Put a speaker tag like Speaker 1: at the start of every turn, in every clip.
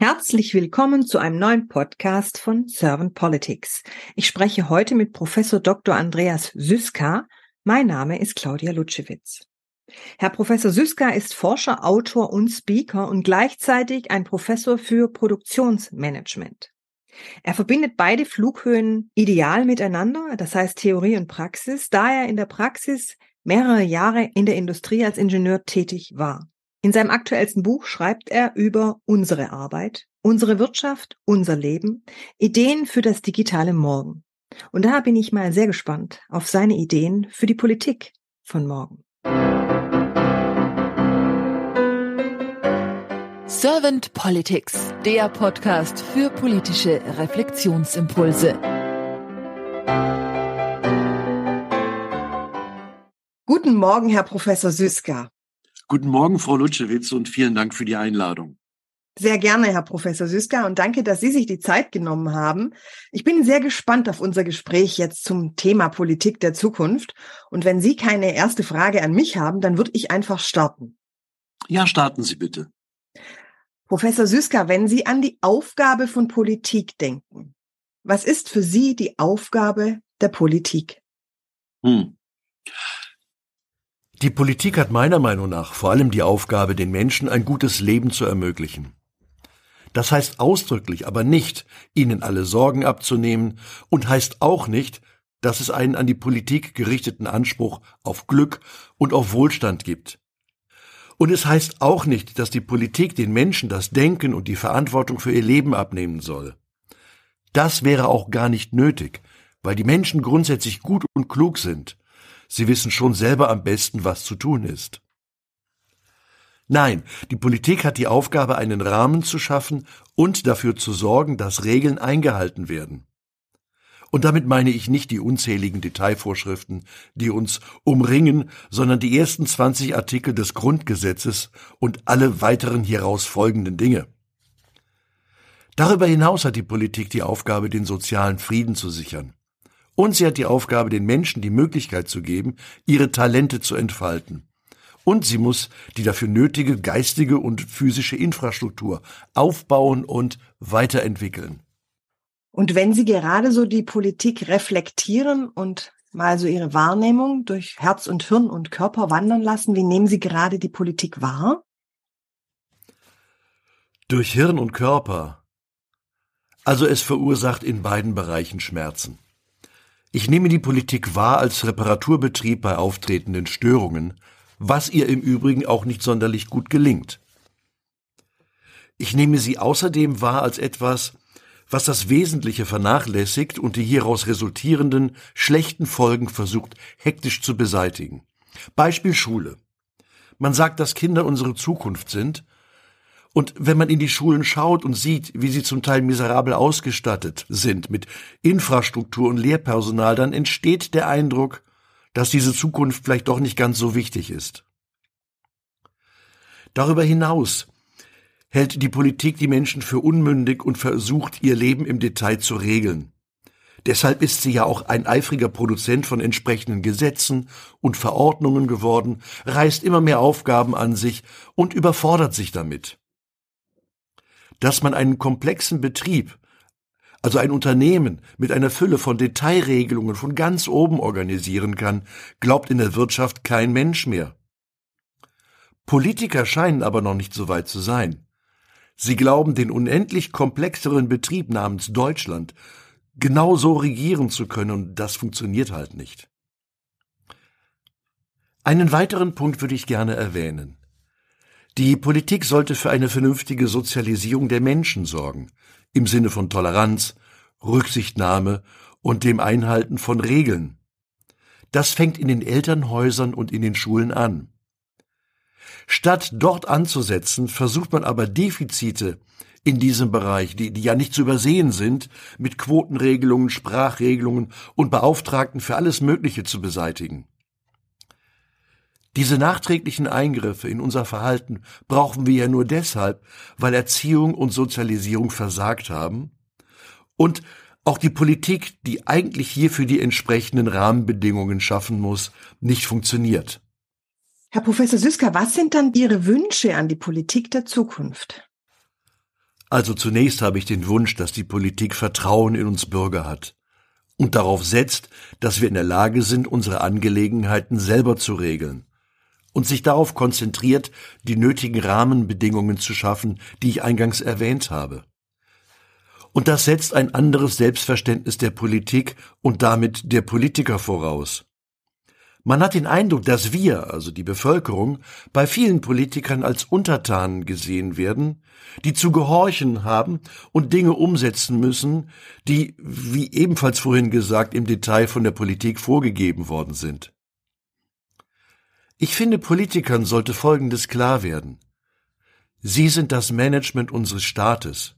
Speaker 1: Herzlich willkommen zu einem neuen Podcast von Servant Politics. Ich spreche heute mit Professor Dr. Andreas Süska. Mein Name ist Claudia Lutschewitz. Herr Professor Süska ist Forscher, Autor und Speaker und gleichzeitig ein Professor für Produktionsmanagement. Er verbindet beide Flughöhen ideal miteinander, das heißt Theorie und Praxis, da er in der Praxis mehrere Jahre in der Industrie als Ingenieur tätig war. In seinem aktuellsten Buch schreibt er über unsere Arbeit, unsere Wirtschaft, unser Leben, Ideen für das digitale Morgen. Und da bin ich mal sehr gespannt auf seine Ideen für die Politik von morgen.
Speaker 2: Servant Politics, der Podcast für politische Reflexionsimpulse.
Speaker 1: Guten Morgen, Herr Professor Süska.
Speaker 3: Guten Morgen, Frau Lutschewitz, und vielen Dank für die Einladung.
Speaker 1: Sehr gerne, Herr Professor Süska, und danke, dass Sie sich die Zeit genommen haben. Ich bin sehr gespannt auf unser Gespräch jetzt zum Thema Politik der Zukunft. Und wenn Sie keine erste Frage an mich haben, dann würde ich einfach starten.
Speaker 3: Ja, starten Sie bitte.
Speaker 1: Professor Süska, wenn Sie an die Aufgabe von Politik denken, was ist für Sie die Aufgabe der Politik? Hm.
Speaker 3: Die Politik hat meiner Meinung nach vor allem die Aufgabe, den Menschen ein gutes Leben zu ermöglichen. Das heißt ausdrücklich aber nicht, ihnen alle Sorgen abzunehmen und heißt auch nicht, dass es einen an die Politik gerichteten Anspruch auf Glück und auf Wohlstand gibt. Und es heißt auch nicht, dass die Politik den Menschen das Denken und die Verantwortung für ihr Leben abnehmen soll. Das wäre auch gar nicht nötig, weil die Menschen grundsätzlich gut und klug sind Sie wissen schon selber am besten, was zu tun ist. Nein, die Politik hat die Aufgabe, einen Rahmen zu schaffen und dafür zu sorgen, dass Regeln eingehalten werden. Und damit meine ich nicht die unzähligen Detailvorschriften, die uns umringen, sondern die ersten 20 Artikel des Grundgesetzes und alle weiteren hieraus folgenden Dinge. Darüber hinaus hat die Politik die Aufgabe, den sozialen Frieden zu sichern. Und sie hat die Aufgabe, den Menschen die Möglichkeit zu geben, ihre Talente zu entfalten. Und sie muss die dafür nötige geistige und physische Infrastruktur aufbauen und weiterentwickeln.
Speaker 1: Und wenn Sie gerade so die Politik reflektieren und mal so Ihre Wahrnehmung durch Herz und Hirn und Körper wandern lassen, wie nehmen Sie gerade die Politik wahr?
Speaker 3: Durch Hirn und Körper. Also es verursacht in beiden Bereichen Schmerzen. Ich nehme die Politik wahr als Reparaturbetrieb bei auftretenden Störungen, was ihr im Übrigen auch nicht sonderlich gut gelingt. Ich nehme sie außerdem wahr als etwas, was das Wesentliche vernachlässigt und die hieraus resultierenden schlechten Folgen versucht hektisch zu beseitigen. Beispiel Schule. Man sagt, dass Kinder unsere Zukunft sind, und wenn man in die Schulen schaut und sieht, wie sie zum Teil miserabel ausgestattet sind mit Infrastruktur und Lehrpersonal, dann entsteht der Eindruck, dass diese Zukunft vielleicht doch nicht ganz so wichtig ist. Darüber hinaus hält die Politik die Menschen für unmündig und versucht, ihr Leben im Detail zu regeln. Deshalb ist sie ja auch ein eifriger Produzent von entsprechenden Gesetzen und Verordnungen geworden, reißt immer mehr Aufgaben an sich und überfordert sich damit dass man einen komplexen Betrieb, also ein Unternehmen mit einer Fülle von Detailregelungen von ganz oben organisieren kann, glaubt in der Wirtschaft kein Mensch mehr. Politiker scheinen aber noch nicht so weit zu sein. Sie glauben, den unendlich komplexeren Betrieb namens Deutschland genau so regieren zu können, und das funktioniert halt nicht. Einen weiteren Punkt würde ich gerne erwähnen. Die Politik sollte für eine vernünftige Sozialisierung der Menschen sorgen, im Sinne von Toleranz, Rücksichtnahme und dem Einhalten von Regeln. Das fängt in den Elternhäusern und in den Schulen an. Statt dort anzusetzen, versucht man aber Defizite in diesem Bereich, die, die ja nicht zu übersehen sind, mit Quotenregelungen, Sprachregelungen und Beauftragten für alles Mögliche zu beseitigen. Diese nachträglichen Eingriffe in unser Verhalten brauchen wir ja nur deshalb, weil Erziehung und Sozialisierung versagt haben und auch die Politik, die eigentlich hierfür die entsprechenden Rahmenbedingungen schaffen muss, nicht funktioniert.
Speaker 1: Herr Professor Süsker, was sind dann Ihre Wünsche an die Politik der Zukunft?
Speaker 3: Also zunächst habe ich den Wunsch, dass die Politik Vertrauen in uns Bürger hat und darauf setzt, dass wir in der Lage sind, unsere Angelegenheiten selber zu regeln und sich darauf konzentriert, die nötigen Rahmenbedingungen zu schaffen, die ich eingangs erwähnt habe. Und das setzt ein anderes Selbstverständnis der Politik und damit der Politiker voraus. Man hat den Eindruck, dass wir, also die Bevölkerung, bei vielen Politikern als Untertanen gesehen werden, die zu gehorchen haben und Dinge umsetzen müssen, die, wie ebenfalls vorhin gesagt, im Detail von der Politik vorgegeben worden sind. Ich finde, Politikern sollte Folgendes klar werden. Sie sind das Management unseres Staates.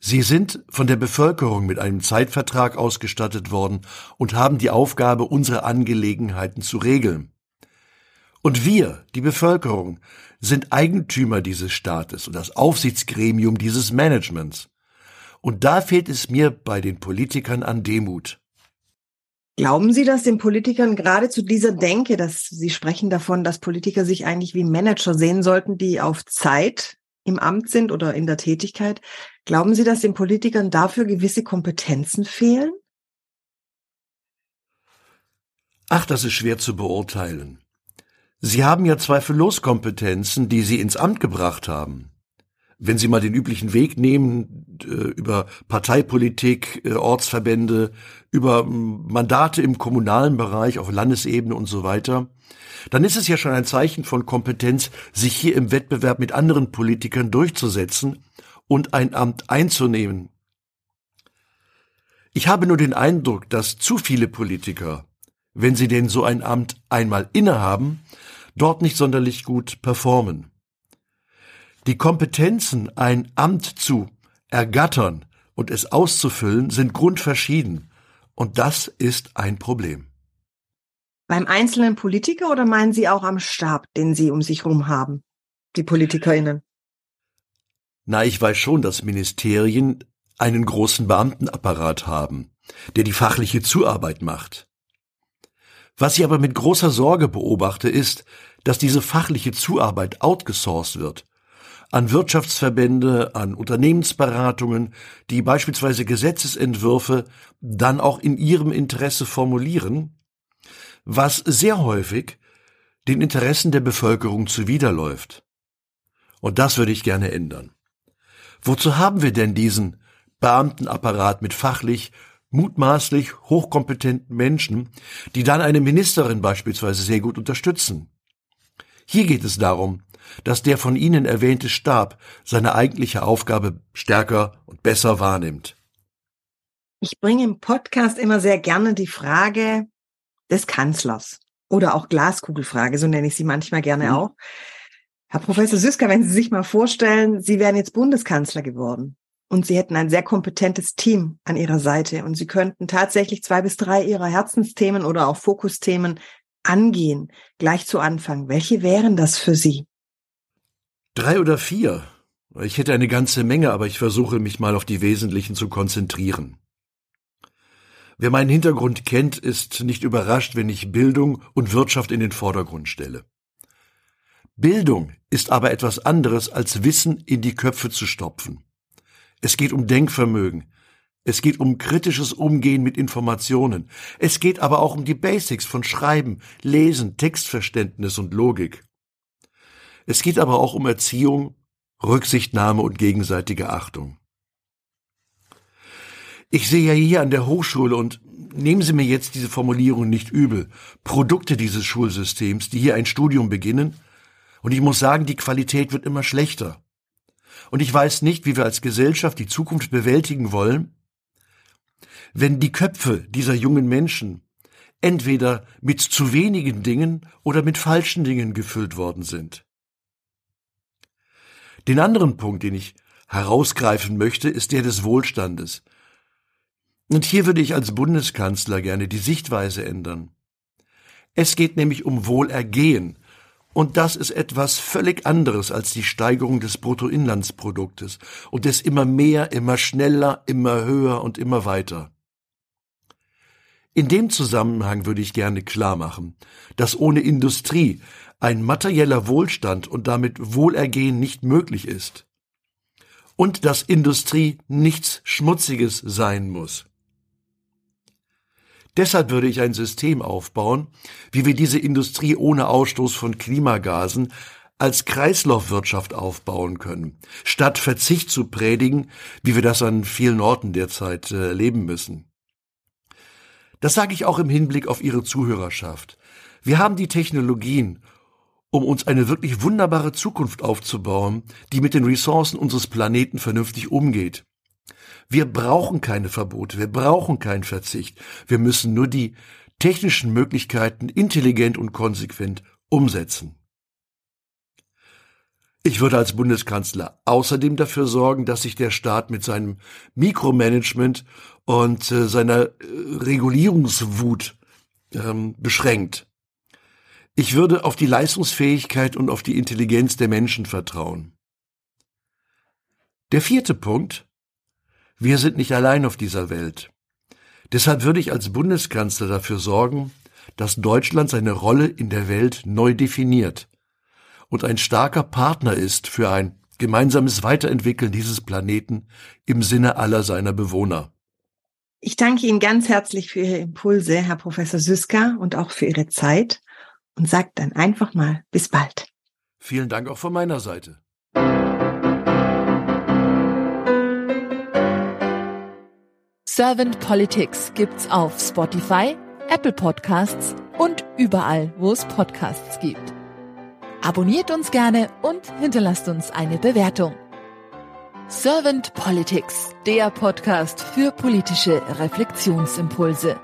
Speaker 3: Sie sind von der Bevölkerung mit einem Zeitvertrag ausgestattet worden und haben die Aufgabe, unsere Angelegenheiten zu regeln. Und wir, die Bevölkerung, sind Eigentümer dieses Staates und das Aufsichtsgremium dieses Managements. Und da fehlt es mir bei den Politikern an Demut.
Speaker 1: Glauben Sie, dass den Politikern gerade zu dieser Denke, dass Sie sprechen davon, dass Politiker sich eigentlich wie Manager sehen sollten, die auf Zeit im Amt sind oder in der Tätigkeit, glauben Sie, dass den Politikern dafür gewisse Kompetenzen fehlen?
Speaker 3: Ach, das ist schwer zu beurteilen. Sie haben ja zweifellos Kompetenzen, die Sie ins Amt gebracht haben wenn Sie mal den üblichen Weg nehmen, äh, über Parteipolitik, äh, Ortsverbände, über Mandate im kommunalen Bereich, auf Landesebene und so weiter, dann ist es ja schon ein Zeichen von Kompetenz, sich hier im Wettbewerb mit anderen Politikern durchzusetzen und ein Amt einzunehmen. Ich habe nur den Eindruck, dass zu viele Politiker, wenn sie denn so ein Amt einmal innehaben, dort nicht sonderlich gut performen. Die Kompetenzen, ein Amt zu ergattern und es auszufüllen, sind grundverschieden. Und das ist ein Problem.
Speaker 1: Beim einzelnen Politiker oder meinen Sie auch am Stab, den Sie um sich herum haben, die PolitikerInnen?
Speaker 3: Na, ich weiß schon, dass Ministerien einen großen Beamtenapparat haben, der die fachliche Zuarbeit macht. Was ich aber mit großer Sorge beobachte, ist, dass diese fachliche Zuarbeit outgesourced wird an Wirtschaftsverbände, an Unternehmensberatungen, die beispielsweise Gesetzesentwürfe dann auch in ihrem Interesse formulieren, was sehr häufig den Interessen der Bevölkerung zuwiderläuft. Und das würde ich gerne ändern. Wozu haben wir denn diesen Beamtenapparat mit fachlich mutmaßlich hochkompetenten Menschen, die dann eine Ministerin beispielsweise sehr gut unterstützen? Hier geht es darum, dass der von Ihnen erwähnte Stab seine eigentliche Aufgabe stärker und besser wahrnimmt.
Speaker 1: Ich bringe im Podcast immer sehr gerne die Frage des Kanzlers oder auch Glaskugelfrage, so nenne ich sie manchmal gerne mhm. auch. Herr Professor Süsker, wenn Sie sich mal vorstellen, Sie wären jetzt Bundeskanzler geworden und Sie hätten ein sehr kompetentes Team an Ihrer Seite und Sie könnten tatsächlich zwei bis drei Ihrer Herzensthemen oder auch Fokusthemen angehen, gleich zu Anfang. Welche wären das für Sie?
Speaker 3: Drei oder vier. Ich hätte eine ganze Menge, aber ich versuche mich mal auf die Wesentlichen zu konzentrieren. Wer meinen Hintergrund kennt, ist nicht überrascht, wenn ich Bildung und Wirtschaft in den Vordergrund stelle. Bildung ist aber etwas anderes als Wissen in die Köpfe zu stopfen. Es geht um Denkvermögen. Es geht um kritisches Umgehen mit Informationen. Es geht aber auch um die Basics von Schreiben, Lesen, Textverständnis und Logik. Es geht aber auch um Erziehung, Rücksichtnahme und gegenseitige Achtung. Ich sehe ja hier an der Hochschule und nehmen Sie mir jetzt diese Formulierung nicht übel, Produkte dieses Schulsystems, die hier ein Studium beginnen, und ich muss sagen, die Qualität wird immer schlechter. Und ich weiß nicht, wie wir als Gesellschaft die Zukunft bewältigen wollen, wenn die Köpfe dieser jungen Menschen entweder mit zu wenigen Dingen oder mit falschen Dingen gefüllt worden sind. Den anderen Punkt, den ich herausgreifen möchte, ist der des Wohlstandes. Und hier würde ich als Bundeskanzler gerne die Sichtweise ändern. Es geht nämlich um Wohlergehen, und das ist etwas völlig anderes als die Steigerung des Bruttoinlandsproduktes und des immer mehr, immer schneller, immer höher und immer weiter. In dem Zusammenhang würde ich gerne klar machen, dass ohne Industrie ein materieller Wohlstand und damit Wohlergehen nicht möglich ist. und dass Industrie nichts Schmutziges sein muss. Deshalb würde ich ein System aufbauen, wie wir diese Industrie ohne Ausstoß von Klimagasen als Kreislaufwirtschaft aufbauen können, statt Verzicht zu predigen, wie wir das an vielen Orten derzeit äh, leben müssen. Das sage ich auch im Hinblick auf Ihre Zuhörerschaft. Wir haben die Technologien, um uns eine wirklich wunderbare Zukunft aufzubauen, die mit den Ressourcen unseres Planeten vernünftig umgeht. Wir brauchen keine Verbote, wir brauchen keinen Verzicht. Wir müssen nur die technischen Möglichkeiten intelligent und konsequent umsetzen. Ich würde als Bundeskanzler außerdem dafür sorgen, dass sich der Staat mit seinem Mikromanagement und äh, seiner äh, Regulierungswut ähm, beschränkt. Ich würde auf die Leistungsfähigkeit und auf die Intelligenz der Menschen vertrauen. Der vierte Punkt. Wir sind nicht allein auf dieser Welt. Deshalb würde ich als Bundeskanzler dafür sorgen, dass Deutschland seine Rolle in der Welt neu definiert und ein starker Partner ist für ein gemeinsames Weiterentwickeln dieses Planeten im Sinne aller seiner Bewohner.
Speaker 1: Ich danke Ihnen ganz herzlich für Ihre Impulse, Herr Professor Süska, und auch für Ihre Zeit und sage dann einfach mal bis bald.
Speaker 3: Vielen Dank auch von meiner Seite.
Speaker 2: Servant Politics gibt's auf Spotify, Apple Podcasts und überall, wo es Podcasts gibt. Abonniert uns gerne und hinterlasst uns eine Bewertung. Servant Politics, der Podcast für politische Reflexionsimpulse.